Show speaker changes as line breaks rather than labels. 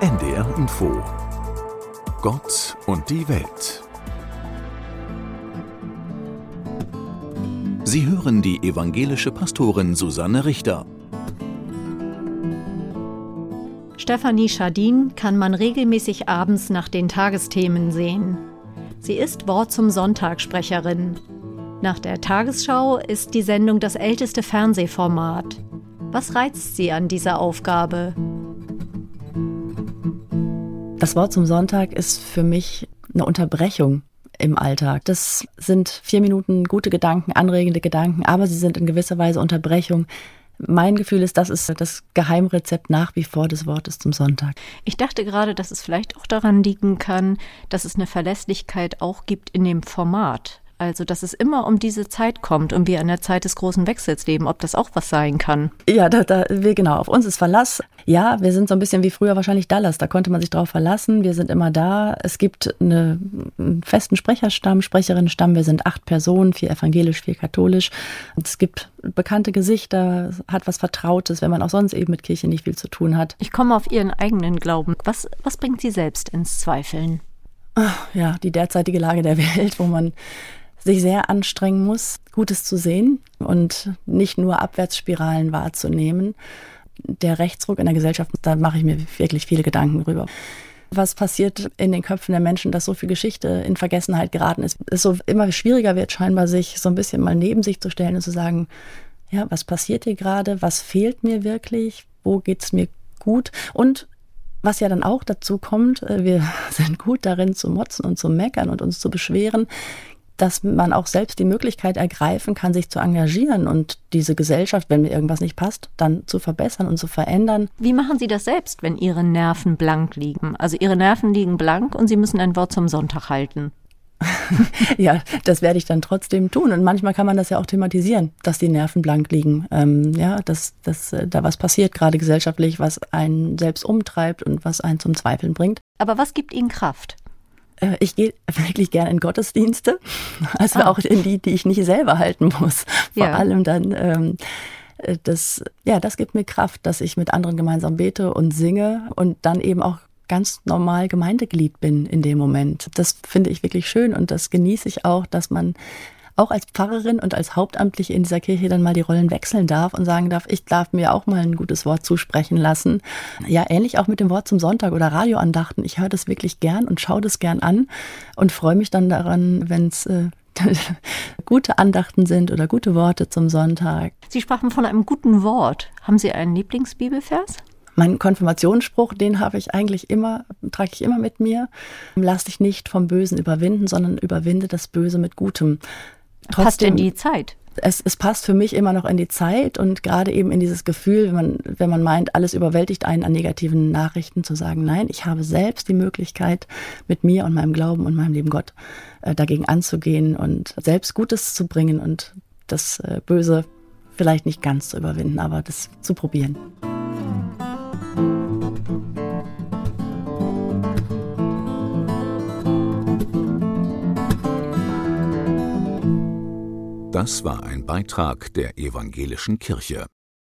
NDR Info Gott und die Welt Sie hören die evangelische Pastorin Susanne Richter.
Stefanie Schadin kann man regelmäßig abends nach den Tagesthemen sehen. Sie ist Wort zum Sonntag-Sprecherin. Nach der Tagesschau ist die Sendung das älteste Fernsehformat. Was reizt Sie an dieser Aufgabe?
Das Wort zum Sonntag ist für mich eine Unterbrechung im Alltag. Das sind vier Minuten gute Gedanken, anregende Gedanken, aber sie sind in gewisser Weise Unterbrechung. Mein Gefühl ist, das ist das Geheimrezept nach wie vor des Wortes zum Sonntag.
Ich dachte gerade, dass es vielleicht auch daran liegen kann, dass es eine Verlässlichkeit auch gibt in dem Format. Also, dass es immer um diese Zeit kommt und wir in der Zeit des großen Wechsels leben, ob das auch was sein kann.
Ja, da, da, wir, genau, auf uns ist Verlass. Ja, wir sind so ein bisschen wie früher wahrscheinlich Dallas, da konnte man sich drauf verlassen. Wir sind immer da. Es gibt eine, einen festen Sprecherstamm, Sprecherinnenstamm. Wir sind acht Personen, vier evangelisch, vier katholisch. Und es gibt bekannte Gesichter, hat was Vertrautes, wenn man auch sonst eben mit Kirche nicht viel zu tun hat.
Ich komme auf Ihren eigenen Glauben. Was, was bringt Sie selbst ins Zweifeln?
Ja, die derzeitige Lage der Welt, wo man sich sehr anstrengen muss, Gutes zu sehen und nicht nur Abwärtsspiralen wahrzunehmen. Der Rechtsruck in der Gesellschaft, da mache ich mir wirklich viele Gedanken drüber. Was passiert in den Köpfen der Menschen, dass so viel Geschichte in Vergessenheit geraten ist, es so immer schwieriger wird, scheinbar sich so ein bisschen mal neben sich zu stellen und zu sagen, ja, was passiert hier gerade? Was fehlt mir wirklich? Wo geht's mir gut? Und was ja dann auch dazu kommt, äh, wir sind gut darin zu motzen und zu meckern und uns zu beschweren dass man auch selbst die Möglichkeit ergreifen kann, sich zu engagieren und diese Gesellschaft, wenn mir irgendwas nicht passt, dann zu verbessern und zu verändern.
Wie machen Sie das selbst, wenn Ihre Nerven blank liegen? Also Ihre Nerven liegen blank und Sie müssen ein Wort zum Sonntag halten.
ja, das werde ich dann trotzdem tun. Und manchmal kann man das ja auch thematisieren, dass die Nerven blank liegen. Ähm, ja, dass, dass äh, da was passiert, gerade gesellschaftlich, was einen selbst umtreibt und was einen zum Zweifeln bringt.
Aber was gibt Ihnen Kraft?
Äh, ich gehe wirklich gerne in Gottesdienste, also ah. auch in die, die ich nicht selber halten muss. Vor ja. allem dann, ähm, äh, das, ja, das gibt mir Kraft, dass ich mit anderen gemeinsam bete und singe und dann eben auch ganz normal Gemeindeglied bin in dem Moment. Das finde ich wirklich schön und das genieße ich auch, dass man auch als Pfarrerin und als Hauptamtliche in dieser Kirche dann mal die Rollen wechseln darf und sagen darf, ich darf mir auch mal ein gutes Wort zusprechen lassen. Ja, ähnlich auch mit dem Wort zum Sonntag oder Radioandachten. Ich höre das wirklich gern und schaue das gern an und freue mich dann daran, wenn es äh, gute Andachten sind oder gute Worte zum Sonntag.
Sie sprachen von einem guten Wort. Haben Sie einen Lieblingsbibelvers?
Mein Konfirmationsspruch, den habe ich eigentlich immer, trage ich immer mit mir. Lass dich nicht vom Bösen überwinden, sondern überwinde das Böse mit Gutem.
Trotzdem, passt in die Zeit.
Es, es passt für mich immer noch in die Zeit und gerade eben in dieses Gefühl, wenn man, wenn man meint, alles überwältigt einen an negativen Nachrichten, zu sagen, nein, ich habe selbst die Möglichkeit, mit mir und meinem Glauben und meinem lieben Gott äh, dagegen anzugehen und selbst Gutes zu bringen und das äh, Böse vielleicht nicht ganz zu überwinden, aber das zu probieren.
Das war ein Beitrag der evangelischen Kirche.